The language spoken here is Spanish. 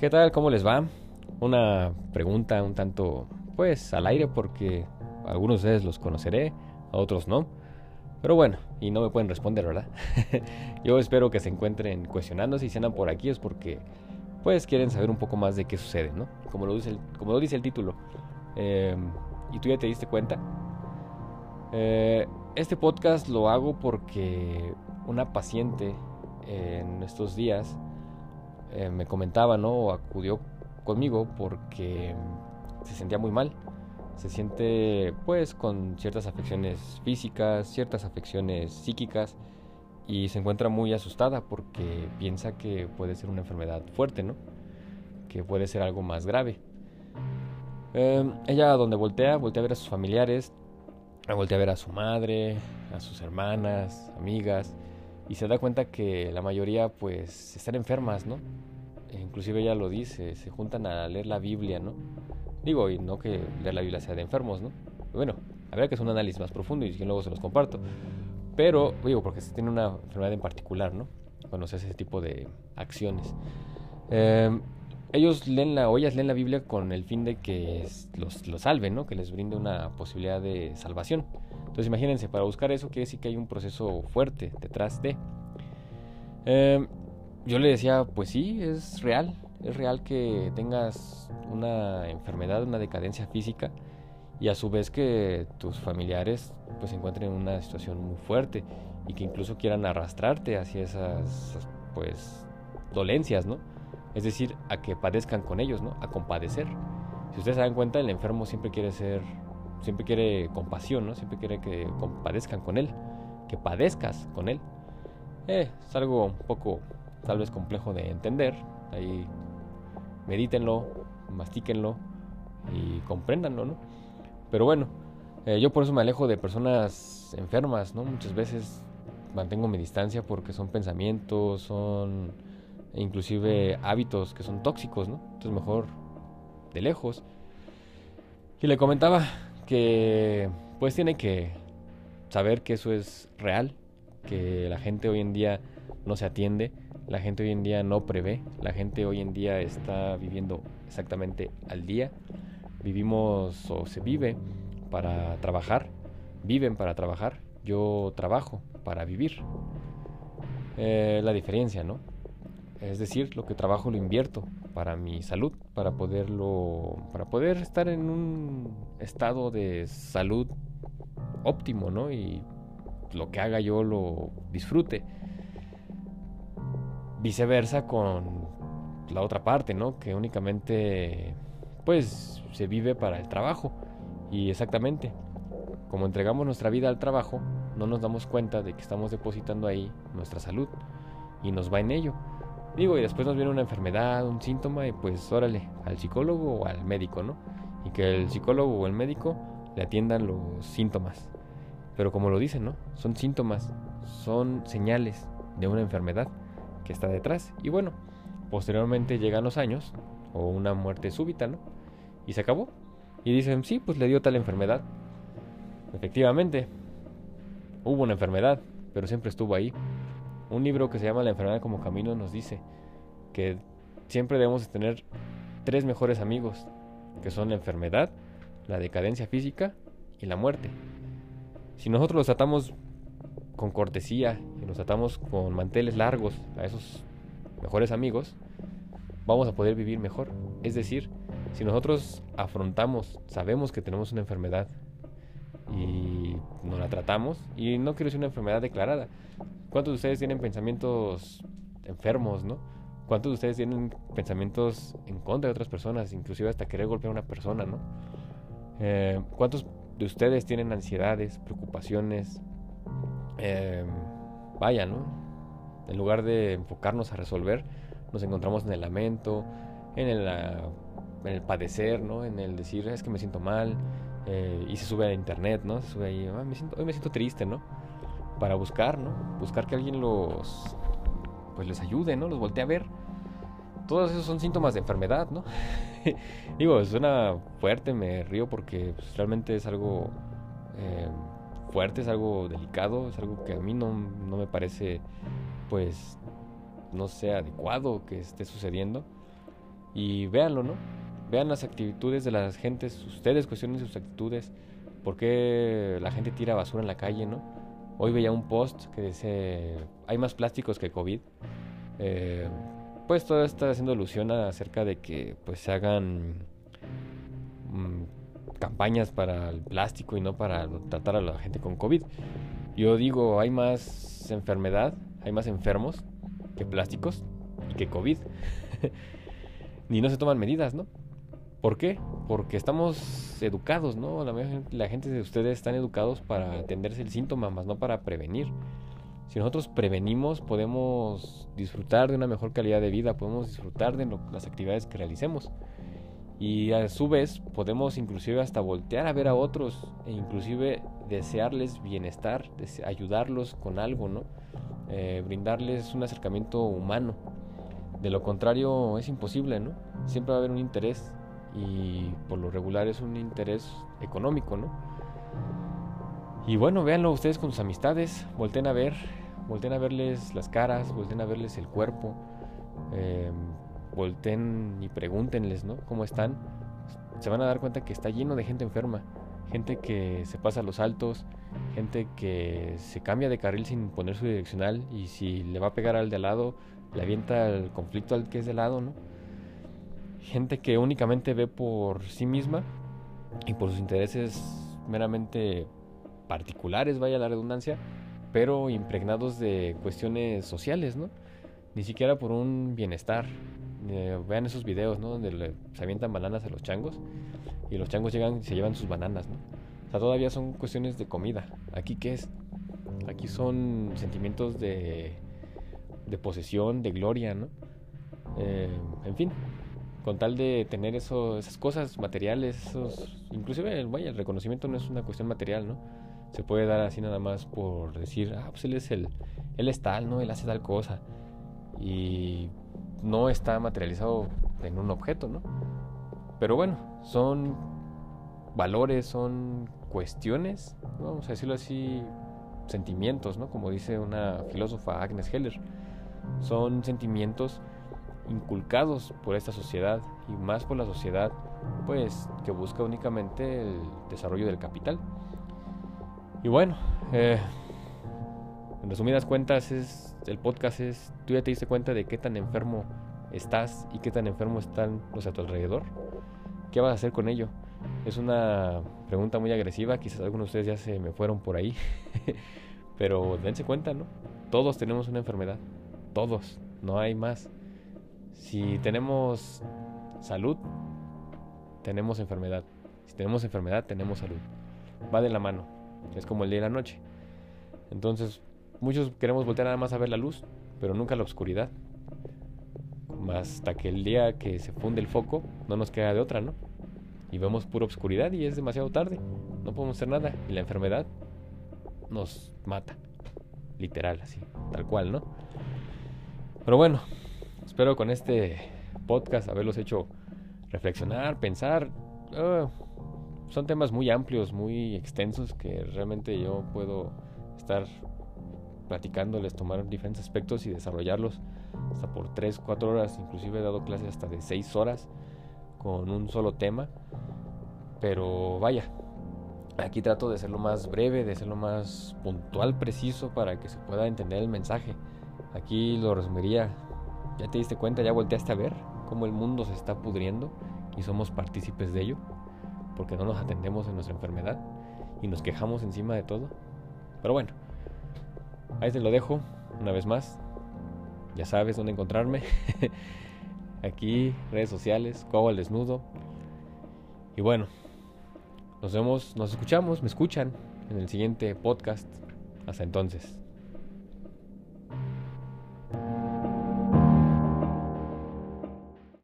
¿Qué tal? ¿Cómo les va? Una pregunta un tanto, pues, al aire porque algunos de ustedes los conoceré, a otros no. Pero bueno, y no me pueden responder, ¿verdad? Yo espero que se encuentren cuestionándose y si andan por aquí es porque, pues, quieren saber un poco más de qué sucede, ¿no? Como lo dice el, título. Em, ¿Y tú ya te diste cuenta? Eh, este podcast lo hago porque una paciente en estos días eh, me comentaba, ¿no? Acudió conmigo porque se sentía muy mal. Se siente pues con ciertas afecciones físicas, ciertas afecciones psíquicas y se encuentra muy asustada porque piensa que puede ser una enfermedad fuerte, ¿no? Que puede ser algo más grave. Em, ella donde voltea, voltea a ver a sus familiares, voltea a ver a su madre, a sus hermanas, amigas, y se da cuenta que la mayoría pues están enfermas, ¿no? E inclusive ella lo dice, se juntan a leer la Biblia, ¿no? Digo, y no que leer la Biblia sea de enfermos, ¿no? Bueno, habría que hacer un análisis más profundo y luego se los comparto. Pero, digo, porque se tiene una enfermedad en particular, ¿no? Cuando se hace ese tipo de acciones. Eh, ellos leen la, o ellas leen la Biblia con el fin de que los, los salven, ¿no? Que les brinde una posibilidad de salvación. Entonces imagínense, para buscar eso quiere decir que hay un proceso fuerte detrás de. Eh, yo le decía, pues sí, es real, es real que tengas una enfermedad, una decadencia física y a su vez que tus familiares pues se encuentren en una situación muy fuerte y que incluso quieran arrastrarte hacia esas pues dolencias, ¿no? Es decir, a que padezcan con ellos, ¿no? A compadecer. Si ustedes se dan cuenta, el enfermo siempre quiere ser, siempre quiere compasión, ¿no? Siempre quiere que compadezcan con él, que padezcas con él. Eh, es algo un poco, tal vez complejo de entender. Ahí medítenlo, mastíquenlo y compréndanlo, ¿no? Pero bueno, eh, yo por eso me alejo de personas enfermas, ¿no? Muchas veces mantengo mi distancia porque son pensamientos, son inclusive hábitos que son tóxicos, ¿no? Entonces mejor de lejos. Y le comentaba que pues tiene que saber que eso es real, que la gente hoy en día no se atiende, la gente hoy en día no prevé, la gente hoy en día está viviendo exactamente al día. Vivimos o se vive para trabajar, viven para trabajar, yo trabajo para vivir. Eh, la diferencia, ¿no? Es decir, lo que trabajo lo invierto para mi salud, para poderlo, para poder estar en un estado de salud óptimo, ¿no? Y lo que haga yo lo disfrute. Viceversa con la otra parte, ¿no? Que únicamente, pues, se vive para el trabajo. Y exactamente, como entregamos nuestra vida al trabajo, no nos damos cuenta de que estamos depositando ahí nuestra salud y nos va en ello. Digo, y después nos viene una enfermedad, un síntoma, y pues órale, al psicólogo o al médico, ¿no? Y que el psicólogo o el médico le atiendan los síntomas. Pero como lo dicen, ¿no? Son síntomas, son señales de una enfermedad que está detrás. Y bueno, posteriormente llegan los años, o una muerte súbita, ¿no? Y se acabó. Y dicen, sí, pues le dio tal enfermedad. Efectivamente, hubo una enfermedad, pero siempre estuvo ahí. Un libro que se llama La enfermedad como camino nos dice que siempre debemos tener tres mejores amigos, que son la enfermedad, la decadencia física y la muerte. Si nosotros los tratamos con cortesía y los tratamos con manteles largos a esos mejores amigos, vamos a poder vivir mejor. Es decir, si nosotros afrontamos, sabemos que tenemos una enfermedad y nos la tratamos, y no quiero decir una enfermedad declarada, ¿Cuántos de ustedes tienen pensamientos enfermos, no? ¿Cuántos de ustedes tienen pensamientos en contra de otras personas, inclusive hasta querer golpear a una persona, no? Eh, ¿Cuántos de ustedes tienen ansiedades, preocupaciones? Eh, vaya, ¿no? En lugar de enfocarnos a resolver, nos encontramos en el lamento, en el, ah, padecer, ¿no? En el decir, es que me siento mal, eh, y se sube a internet, ¿no? Se sube ahí, ah, hoy me siento triste, ¿no? Para buscar, ¿no? Buscar que alguien los, pues les ayude, ¿no? Los voltee a ver. Todos esos son síntomas de enfermedad, ¿no? Digo, suena fuerte, me río porque pues, realmente es algo eh, fuerte, es algo delicado, es algo que a mí no, no me parece, pues, no sé, adecuado que esté sucediendo. y véanlo, ¿no? Vean las actitudes de las gentes, ustedes cuestionen sus actitudes, por qué la gente tira basura en la calle, ¿no? Hoy veía un post que dice, hay más plásticos que COVID. Eh, pues todo está haciendo alusión acerca de que pues se hagan mm, campañas para el plástico y no para tratar a la gente con COVID. Yo digo, hay más enfermedad, hay más enfermos que plásticos y que COVID. Ni no se toman medidas, ¿no? ¿Por qué? Porque estamos educados, ¿no? La, la, gente de ustedes están educados para atenderse el síntoma, más no para prevenir. Si nosotros prevenimos, podemos disfrutar de una mejor calidad de vida, podemos disfrutar de las actividades que realicemos. Y a su vez, podemos inclusive hasta voltear a ver a otros e inclusive desearles bienestar, ayudarlos con algo, ¿no? Eh, brindarles un acercamiento humano. De lo contrario, es imposible, ¿no? Siempre va a haber un interés y por lo regular es un interés económico, ¿no? Y bueno, véanlo ustedes con sus amistades, volten a ver, volten a verles las caras, volten a verles el cuerpo, eh, volten y pregúntenles, ¿no? ¿Cómo están? Se van a dar cuenta que está lleno de gente enferma, gente que se pasa a los altos, gente que se cambia de carril sin poner su direccional y si le va a pegar al de lado, le avienta el conflicto al que es de lado, ¿no? Gente que únicamente ve por sí misma y por sus intereses meramente particulares, vaya la redundancia, pero impregnados de cuestiones sociales, ¿no? Ni siquiera por un bienestar. Eh, vean esos videos, ¿no? Donde se avientan bananas a los changos y los changos llegan y se llevan sus bananas, ¿no? O sea, todavía son cuestiones de comida. ¿Aquí qué es? Aquí son sentimientos de, de posesión, de gloria, ¿no? Eh, en fin, con tal de tener eso, esas cosas materiales, esos, inclusive, vaya, el reconocimiento no es una cuestión material, ¿no? Se puede dar así nada más por decir, ah, pues él es el, él es tal, ¿no? Él hace tal cosa. Y no está materializado en un objeto, ¿no? Pero bueno, son valores, son cuestiones, vamos a decirlo así, sentimientos, ¿no? Como dice una filósofa Agnes Heller. Son sentimientos inculcados por esta sociedad y más por la sociedad pues que busca únicamente el desarrollo del capital. Y bueno, eh, en resumidas cuentas es el podcast es tú ya te diste cuenta de qué tan enfermo estás y qué tan enfermo están los a tu alrededor. ¿Qué vas a hacer con ello? Es una pregunta muy agresiva, quizás algunos de ustedes ya se me fueron por ahí, pero dense cuenta, ¿no? Todos tenemos una enfermedad, todos, no hay más. Si tenemos salud, tenemos enfermedad. Si tenemos enfermedad, tenemos salud. Va de la mano. Es como el día y la noche. Entonces, muchos queremos voltear nada más a ver la luz, pero nunca la oscuridad. Hasta que el día que se funde el foco, no nos queda de otra, ¿no? Y vemos pura oscuridad y es demasiado tarde. No podemos hacer nada. Y la enfermedad nos mata. Literal, así, tal cual, ¿no? Pero bueno, Espero con este podcast haberlos hecho reflexionar, pensar. Ah, son temas muy amplios, muy extensos que realmente yo puedo estar platicándoles, tomar diferentes aspectos y desarrollarlos hasta por 3, 4 horas. Inclusive he dado clases hasta de 6 horas con un solo tema. Pero vaya, aquí trato de ser lo más breve, de ser lo más puntual, preciso para que se pueda entender el mensaje. Aquí lo resumiría ¿Ya te diste cuenta? ¿Ya volteaste a ver cómo el mundo se está pudriendo y somos partícipes de ello? Porque no nos atendemos en nuestra enfermedad y nos quejamos encima de todo. Pero bueno, ahí te lo dejo una vez más. Ya sabes dónde encontrarme. Aquí, redes sociales, Cobo al Desnudo. Y bueno, nos vemos, nos escuchamos, me escuchan en el siguiente podcast. Hasta entonces.